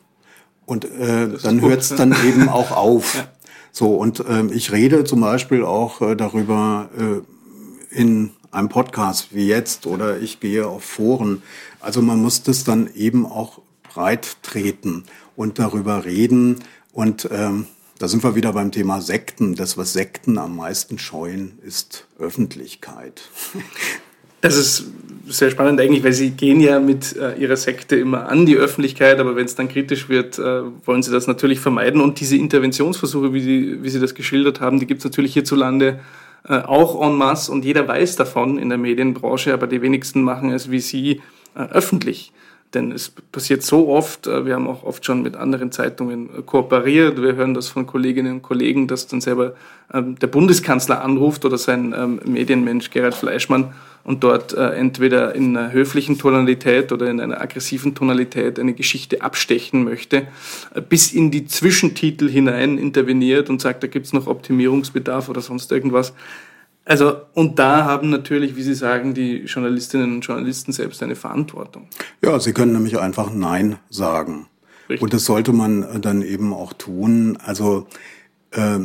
Und äh, dann hört es dann eben auch auf. Ja. So, und ähm, ich rede zum Beispiel auch äh, darüber äh, in einem Podcast wie jetzt oder ich gehe auf Foren. Also man muss das dann eben auch breit treten und darüber reden. Und ähm, da sind wir wieder beim Thema Sekten. Das, was Sekten am meisten scheuen, ist Öffentlichkeit. Das ist sehr spannend eigentlich, weil Sie gehen ja mit äh, Ihrer Sekte immer an die Öffentlichkeit, aber wenn es dann kritisch wird, äh, wollen Sie das natürlich vermeiden. Und diese Interventionsversuche, wie Sie, wie Sie das geschildert haben, die gibt es natürlich hierzulande äh, auch en masse und jeder weiß davon in der Medienbranche, aber die wenigsten machen es wie Sie äh, öffentlich. Denn es passiert so oft, äh, wir haben auch oft schon mit anderen Zeitungen äh, kooperiert, wir hören das von Kolleginnen und Kollegen, dass dann selber ähm, der Bundeskanzler anruft oder sein ähm, Medienmensch Gerhard Fleischmann und dort äh, entweder in einer höflichen Tonalität oder in einer aggressiven Tonalität eine Geschichte abstechen möchte, bis in die Zwischentitel hinein interveniert und sagt, da gibt's noch Optimierungsbedarf oder sonst irgendwas. Also, und da haben natürlich, wie Sie sagen, die Journalistinnen und Journalisten selbst eine Verantwortung. Ja, sie können nämlich einfach Nein sagen. Richtig. Und das sollte man dann eben auch tun. Also, äh,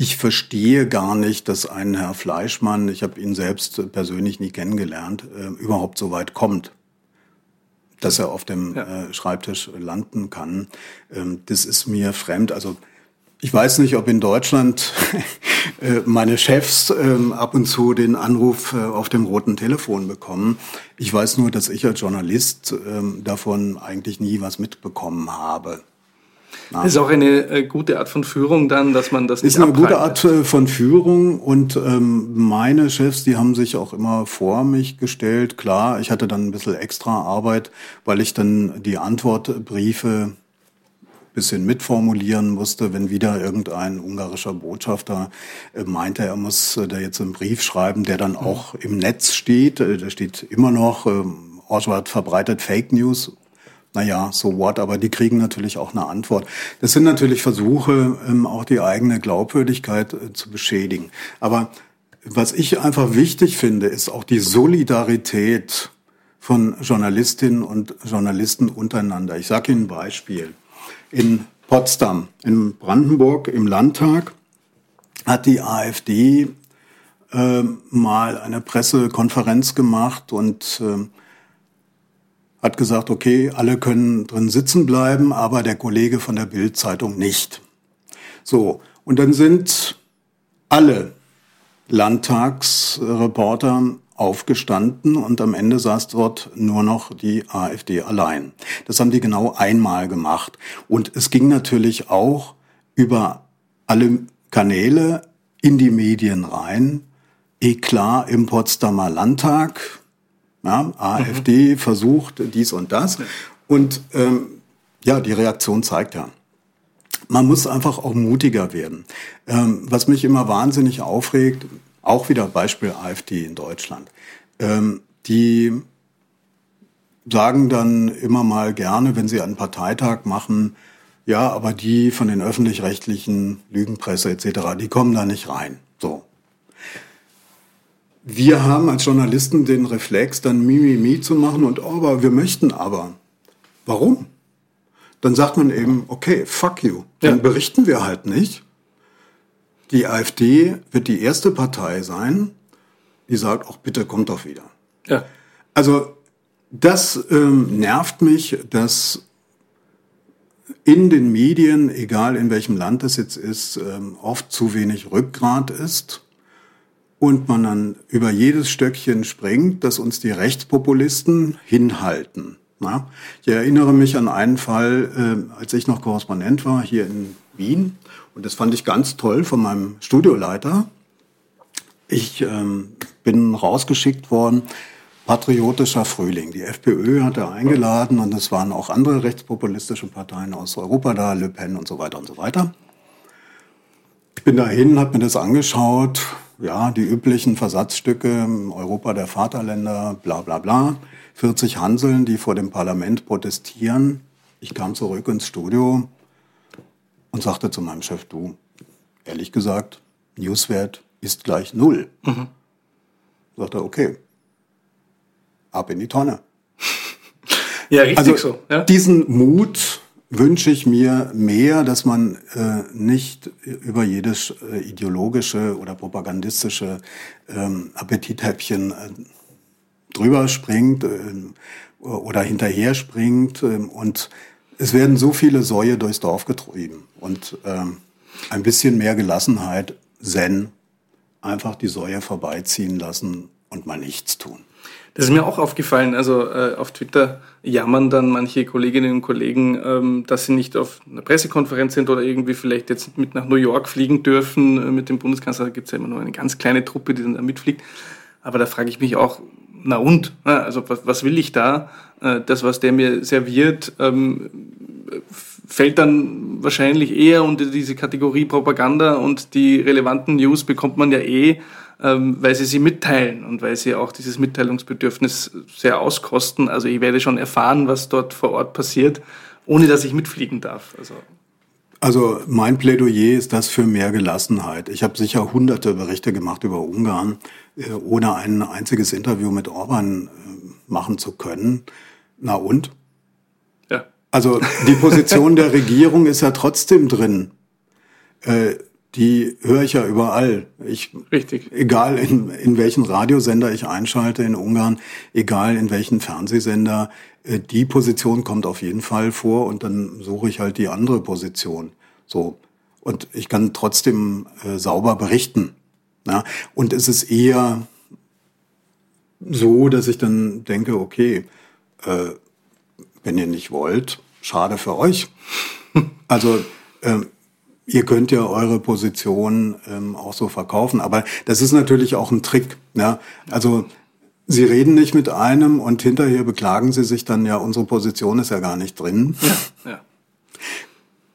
ich verstehe gar nicht, dass ein Herr Fleischmann, ich habe ihn selbst persönlich nie kennengelernt, äh, überhaupt so weit kommt. dass er auf dem ja. äh, Schreibtisch landen kann. Ähm, das ist mir fremd. Also ich weiß nicht, ob in Deutschland äh, meine Chefs ähm, ab und zu den Anruf äh, auf dem roten Telefon bekommen. Ich weiß nur, dass ich als Journalist ähm, davon eigentlich nie was mitbekommen habe. Das ist auch eine äh, gute Art von Führung dann, dass man das nicht Ist eine gute Art äh, von Führung und ähm, meine Chefs, die haben sich auch immer vor mich gestellt. Klar, ich hatte dann ein bisschen extra Arbeit, weil ich dann die Antwortbriefe bisschen mitformulieren musste, wenn wieder irgendein ungarischer Botschafter äh, meinte, er muss äh, da jetzt einen Brief schreiben, der dann auch im Netz steht. Äh, da steht immer noch, äh, Oswald verbreitet Fake News naja, so what, aber die kriegen natürlich auch eine Antwort. Das sind natürlich Versuche, ähm, auch die eigene Glaubwürdigkeit äh, zu beschädigen. Aber was ich einfach wichtig finde, ist auch die Solidarität von Journalistinnen und Journalisten untereinander. Ich sage Ihnen ein Beispiel. In Potsdam, in Brandenburg, im Landtag hat die AfD äh, mal eine Pressekonferenz gemacht und äh, hat gesagt, okay, alle können drin sitzen bleiben, aber der Kollege von der Bild-Zeitung nicht. So, und dann sind alle Landtagsreporter aufgestanden und am Ende saß dort nur noch die AfD allein. Das haben die genau einmal gemacht. Und es ging natürlich auch über alle Kanäle in die Medien rein. Eklar im Potsdamer Landtag, ja, AfD mhm. versucht dies und das. Und ähm, ja, die Reaktion zeigt ja. Man muss einfach auch mutiger werden. Ähm, was mich immer wahnsinnig aufregt, auch wieder Beispiel AfD in Deutschland. Ähm, die sagen dann immer mal gerne, wenn sie einen Parteitag machen, ja, aber die von den öffentlich-rechtlichen Lügenpresse etc., die kommen da nicht rein. So. Wir haben als Journalisten den Reflex, dann Mimimi zu machen und oh, aber wir möchten aber. Warum? Dann sagt man eben, okay, fuck you. Dann ja. berichten wir halt nicht. Die AfD wird die erste Partei sein, die sagt, auch bitte kommt doch wieder. Ja. Also das ähm, nervt mich, dass in den Medien, egal in welchem Land es jetzt ist, ähm, oft zu wenig Rückgrat ist und man dann über jedes Stöckchen springt, dass uns die Rechtspopulisten hinhalten. Ja, ich erinnere mich an einen Fall, äh, als ich noch Korrespondent war hier in Wien. Und das fand ich ganz toll von meinem Studioleiter. Ich ähm, bin rausgeschickt worden, patriotischer Frühling. Die FPÖ hatte eingeladen und es waren auch andere rechtspopulistische Parteien aus Europa da, Le Pen und so weiter und so weiter. Ich bin dahin, habe mir das angeschaut, ja, die üblichen Versatzstücke, Europa der Vaterländer, bla bla bla. 40 Hanseln, die vor dem Parlament protestieren. Ich kam zurück ins Studio und sagte zu meinem Chef, du, ehrlich gesagt, Newswert ist gleich null. Mhm. Sagte er, okay, ab in die Tonne. ja, richtig also, so. Ja? Diesen Mut wünsche ich mir mehr, dass man äh, nicht über jedes äh, ideologische oder propagandistische ähm, Appetithäppchen äh, drüber springt äh, oder hinterher springt. Äh, und es werden so viele Säue durchs Dorf getrieben. Und ähm, ein bisschen mehr Gelassenheit, Zen, einfach die Säue vorbeiziehen lassen und mal nichts tun. Das ist mir auch aufgefallen. Also äh, auf Twitter jammern dann manche Kolleginnen und Kollegen, ähm, dass sie nicht auf einer Pressekonferenz sind oder irgendwie vielleicht jetzt mit nach New York fliegen dürfen. Äh, mit dem Bundeskanzler gibt es ja immer nur eine ganz kleine Truppe, die dann da mitfliegt. Aber da frage ich mich auch, na und? Also was, was will ich da? Äh, das, was der mir serviert, ähm, fällt dann wahrscheinlich eher unter diese Kategorie Propaganda und die relevanten News bekommt man ja eh weil sie sie mitteilen und weil sie auch dieses Mitteilungsbedürfnis sehr auskosten. Also ich werde schon erfahren, was dort vor Ort passiert, ohne dass ich mitfliegen darf. Also also mein Plädoyer ist das für mehr Gelassenheit. Ich habe sicher hunderte Berichte gemacht über Ungarn, äh, ohne ein einziges Interview mit Orban äh, machen zu können. Na und? Ja. Also die Position der Regierung ist ja trotzdem drin. Die höre ich ja überall. Ich, Richtig. Egal in, in welchen Radiosender ich einschalte in Ungarn, egal in welchen Fernsehsender, äh, die Position kommt auf jeden Fall vor und dann suche ich halt die andere Position. So. Und ich kann trotzdem äh, sauber berichten. Ja? Und es ist eher so, dass ich dann denke, okay, äh, wenn ihr nicht wollt, schade für euch. Also äh, ihr könnt ja eure Position ähm, auch so verkaufen, aber das ist natürlich auch ein Trick. Ja? Also Sie reden nicht mit einem und hinterher beklagen Sie sich dann, ja, unsere Position ist ja gar nicht drin. Ja, ja.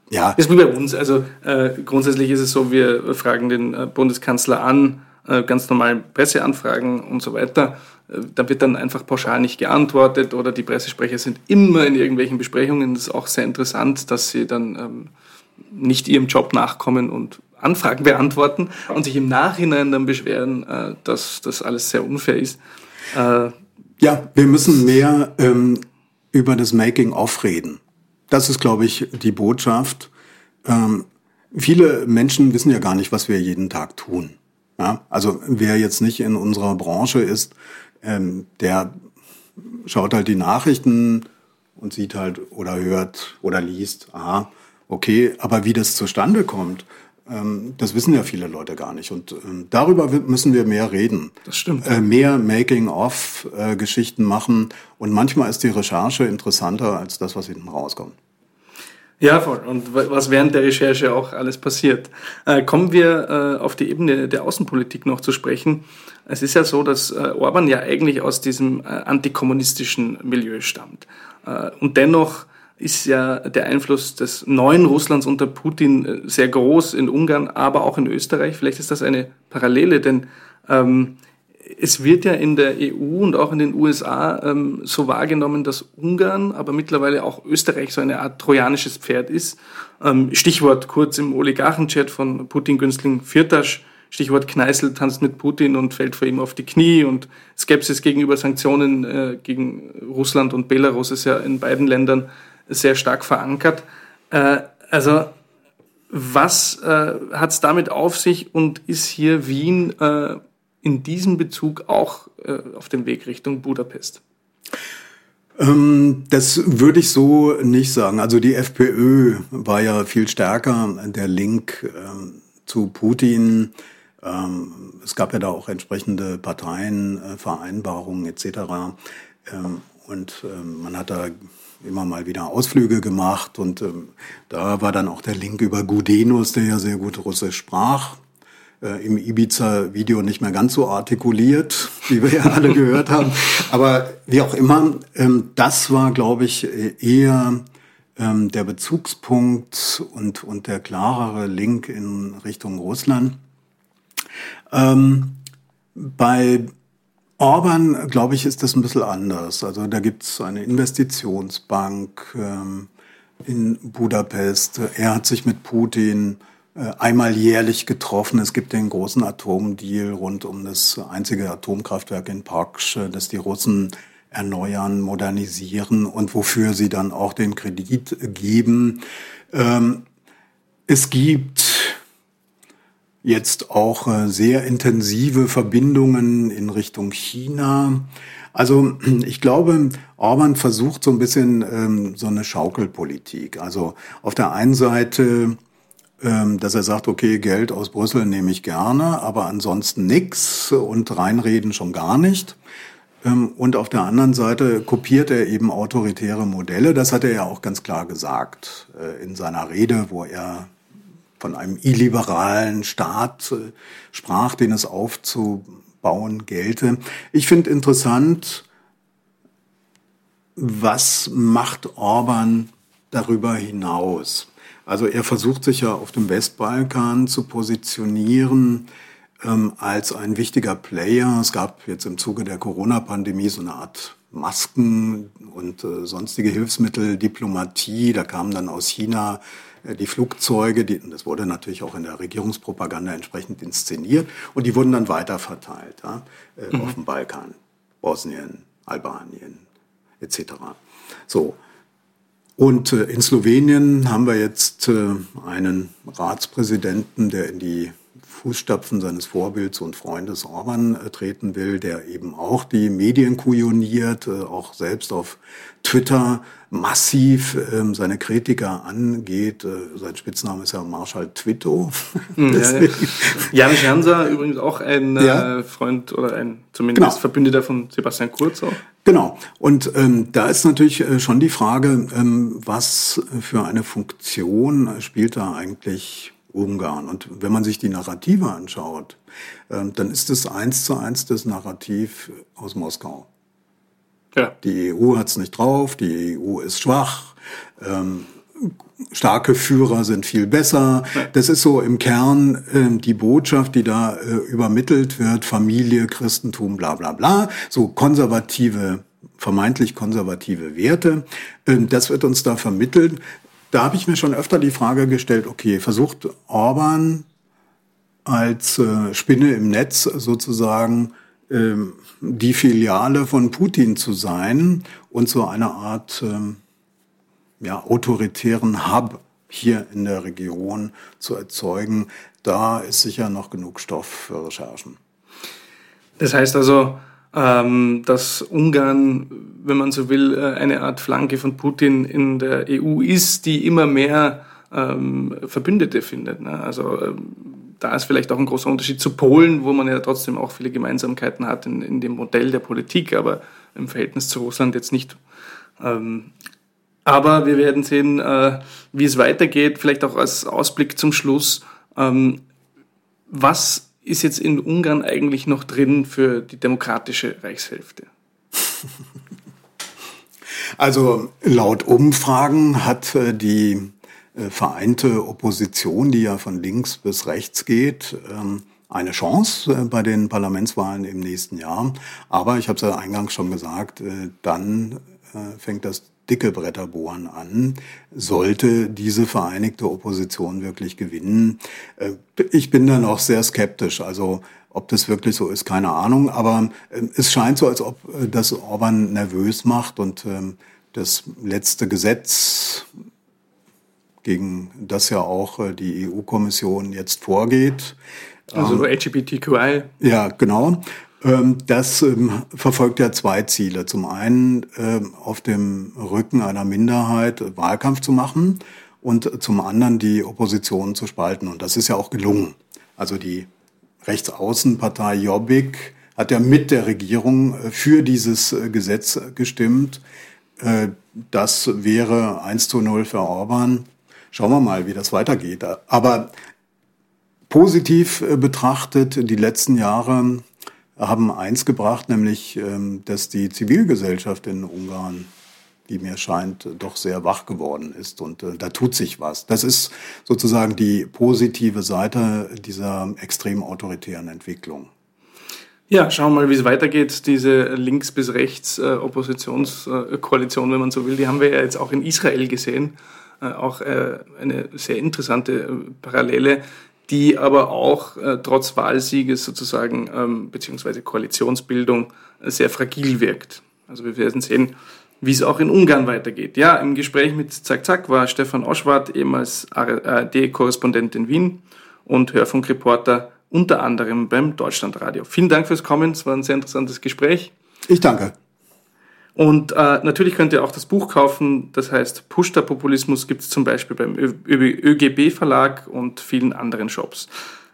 Ja. Das ist wie bei uns. Also äh, grundsätzlich ist es so, wir fragen den äh, Bundeskanzler an, äh, ganz normal Presseanfragen und so weiter. Äh, da wird dann einfach pauschal nicht geantwortet oder die Pressesprecher sind immer in irgendwelchen Besprechungen. Das ist auch sehr interessant, dass sie dann ähm, nicht ihrem Job nachkommen und Anfragen beantworten und sich im Nachhinein dann beschweren, äh, dass das alles sehr unfair ist. Äh, ja, wir müssen mehr ähm, über das Making-of reden. Das ist, glaube ich, die Botschaft. Ähm, viele Menschen wissen ja gar nicht, was wir jeden Tag tun. Ja? Also wer jetzt nicht in unserer Branche ist, ähm, der schaut halt die Nachrichten und sieht halt oder hört oder liest, aha, okay, aber wie das zustande kommt, ähm, das wissen ja viele Leute gar nicht. Und ähm, darüber müssen wir mehr reden. Das stimmt. Äh, mehr Making-of-Geschichten machen. Und manchmal ist die Recherche interessanter als das, was hinten rauskommt. Ja, voll. Und was während der Recherche auch alles passiert. Äh, kommen wir äh, auf die Ebene der Außenpolitik noch zu sprechen. Es ist ja so, dass Orban ja eigentlich aus diesem antikommunistischen Milieu stammt. Und dennoch ist ja der Einfluss des neuen Russlands unter Putin äh, sehr groß in Ungarn, aber auch in Österreich. Vielleicht ist das eine Parallele, denn ähm, es wird ja in der EU und auch in den USA ähm, so wahrgenommen, dass Ungarn, aber mittlerweile auch Österreich so eine Art trojanisches Pferd ist. Ähm, Stichwort kurz im Oligarchenchat von Putin-Günstling Firtasch, Stichwort Kneißl tanzt mit Putin und fällt vor ihm auf die Knie und Skepsis gegenüber Sanktionen äh, gegen Russland und Belarus ist ja in beiden Ländern sehr stark verankert. Äh, also was äh, hat es damit auf sich und ist hier Wien äh, in diesem Bezug auch äh, auf dem Weg Richtung Budapest? Ähm, das würde ich so nicht sagen. Also die FPÖ war ja viel stärker der Link ähm, zu Putin. Ähm, es gab ja da auch entsprechende Parteienvereinbarungen etc. Ähm, und ähm, man hat da immer mal wieder Ausflüge gemacht und ähm, da war dann auch der Link über Gudenus, der ja sehr gut Russisch sprach äh, im Ibiza-Video nicht mehr ganz so artikuliert, wie wir ja alle gehört haben. Aber wie auch immer, ähm, das war, glaube ich, eher ähm, der Bezugspunkt und, und der klarere Link in Richtung Russland. Ähm, bei Orban, glaube ich, ist das ein bisschen anders. Also da gibt es eine Investitionsbank ähm, in Budapest. Er hat sich mit Putin äh, einmal jährlich getroffen. Es gibt den großen Atomdeal rund um das einzige Atomkraftwerk in Paksch, das die Russen erneuern, modernisieren und wofür sie dann auch den Kredit geben. Ähm, es gibt jetzt auch äh, sehr intensive Verbindungen in Richtung China. Also ich glaube, Orban versucht so ein bisschen ähm, so eine Schaukelpolitik. Also auf der einen Seite ähm, dass er sagt, okay, Geld aus Brüssel nehme ich gerne, aber ansonsten nix und reinreden schon gar nicht. Ähm, und auf der anderen Seite kopiert er eben autoritäre Modelle. Das hat er ja auch ganz klar gesagt äh, in seiner Rede, wo er von einem illiberalen Staat äh, sprach, den es aufzubauen gelte. Ich finde interessant, was macht Orban darüber hinaus? Also er versucht sich ja auf dem Westbalkan zu positionieren ähm, als ein wichtiger Player. Es gab jetzt im Zuge der Corona-Pandemie so eine Art Masken und äh, sonstige Hilfsmittel, Diplomatie. Da kamen dann aus China die Flugzeuge, die, das wurde natürlich auch in der Regierungspropaganda entsprechend inszeniert und die wurden dann weiterverteilt ja, äh, mhm. auf dem Balkan, Bosnien, Albanien etc. So, Und äh, in Slowenien haben wir jetzt äh, einen Ratspräsidenten, der in die Fußstapfen seines Vorbilds und Freundes Orban äh, treten will, der eben auch die Medien kujoniert, äh, auch selbst auf Twitter massiv ähm, seine Kritiker angeht. Äh, sein Spitzname ist ja Marshall Twitto. Hm, ja, ja. Jan Jansa übrigens auch ein ja. Freund oder ein zumindest genau. Verbündeter von Sebastian Kurz auch. Genau. Und ähm, da ist natürlich schon die Frage, ähm, was für eine Funktion spielt da eigentlich Ungarn? Und wenn man sich die Narrative anschaut, ähm, dann ist es eins zu eins das Narrativ aus Moskau. Ja. Die EU hat es nicht drauf, die EU ist schwach. Ähm, starke Führer sind viel besser. Das ist so im Kern äh, die Botschaft, die da äh, übermittelt wird, Familie, Christentum, bla bla bla, so konservative, vermeintlich konservative Werte. Ähm, das wird uns da vermittelt. Da habe ich mir schon öfter die Frage gestellt, okay, versucht Orban als äh, Spinne im Netz sozusagen ähm, die Filiale von Putin zu sein und so eine Art ähm, ja, autoritären Hub hier in der Region zu erzeugen, da ist sicher noch genug Stoff für Recherchen. Das heißt also, ähm, dass Ungarn, wenn man so will, äh, eine Art Flanke von Putin in der EU ist, die immer mehr ähm, Verbündete findet. Ne? Also ähm, da ist vielleicht auch ein großer Unterschied zu Polen, wo man ja trotzdem auch viele Gemeinsamkeiten hat in, in dem Modell der Politik, aber im Verhältnis zu Russland jetzt nicht. Ähm, aber wir werden sehen, äh, wie es weitergeht. Vielleicht auch als Ausblick zum Schluss. Ähm, was ist jetzt in Ungarn eigentlich noch drin für die demokratische Reichshälfte? Also laut Umfragen hat äh, die äh, vereinte Opposition, die ja von links bis rechts geht, ähm, eine Chance äh, bei den Parlamentswahlen im nächsten Jahr. Aber ich habe es ja eingangs schon gesagt, dann fängt das dicke Bretterbohren an, sollte diese vereinigte Opposition wirklich gewinnen. Äh, ich bin da noch sehr skeptisch. Also ob das wirklich so ist, keine Ahnung. Aber äh, es scheint so, als ob äh, das Orban nervös macht und ähm, das letzte Gesetz, gegen das ja auch die EU-Kommission jetzt vorgeht. Also ähm, LGBTQI. Ja, genau. Ähm, das ähm, verfolgt ja zwei Ziele. Zum einen ähm, auf dem Rücken einer Minderheit Wahlkampf zu machen und zum anderen die Opposition zu spalten. Und das ist ja auch gelungen. Also die Rechtsaußenpartei Jobbik hat ja mit der Regierung äh, für dieses äh, Gesetz gestimmt. Äh, das wäre 1 zu 0 für Orban. Schauen wir mal, wie das weitergeht. Aber positiv betrachtet, die letzten Jahre haben eins gebracht, nämlich, ähm, dass die Zivilgesellschaft in Ungarn, die mir scheint, doch sehr wach geworden ist und äh, da tut sich was. Das ist sozusagen die positive Seite dieser extrem autoritären Entwicklung. Ja, schauen wir mal, wie es weitergeht. Diese links bis rechts äh, Oppositionskoalition, wenn man so will, die haben wir ja jetzt auch in Israel gesehen. Äh, auch äh, eine sehr interessante äh, Parallele die aber auch äh, trotz Wahlsieges sozusagen ähm, beziehungsweise Koalitionsbildung äh, sehr fragil wirkt. Also wir werden sehen, wie es auch in Ungarn weitergeht. Ja, im Gespräch mit Zack Zack war Stefan Oschwart, ehemals ARD-Korrespondent in Wien und Hörfunkreporter unter anderem beim Deutschlandradio. Vielen Dank fürs Kommen, es war ein sehr interessantes Gespräch. Ich danke. Und äh, natürlich könnt ihr auch das Buch kaufen, das heißt Pushta Populismus gibt es zum Beispiel beim ÖGB Verlag und vielen anderen Shops.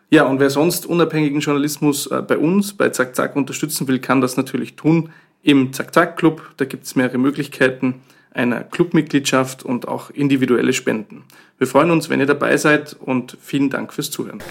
Ja, und wer sonst unabhängigen Journalismus äh, bei uns, bei Zack Zack unterstützen will, kann das natürlich tun im Zack Zack Club. Da gibt es mehrere Möglichkeiten einer Clubmitgliedschaft und auch individuelle Spenden. Wir freuen uns, wenn ihr dabei seid und vielen Dank fürs Zuhören.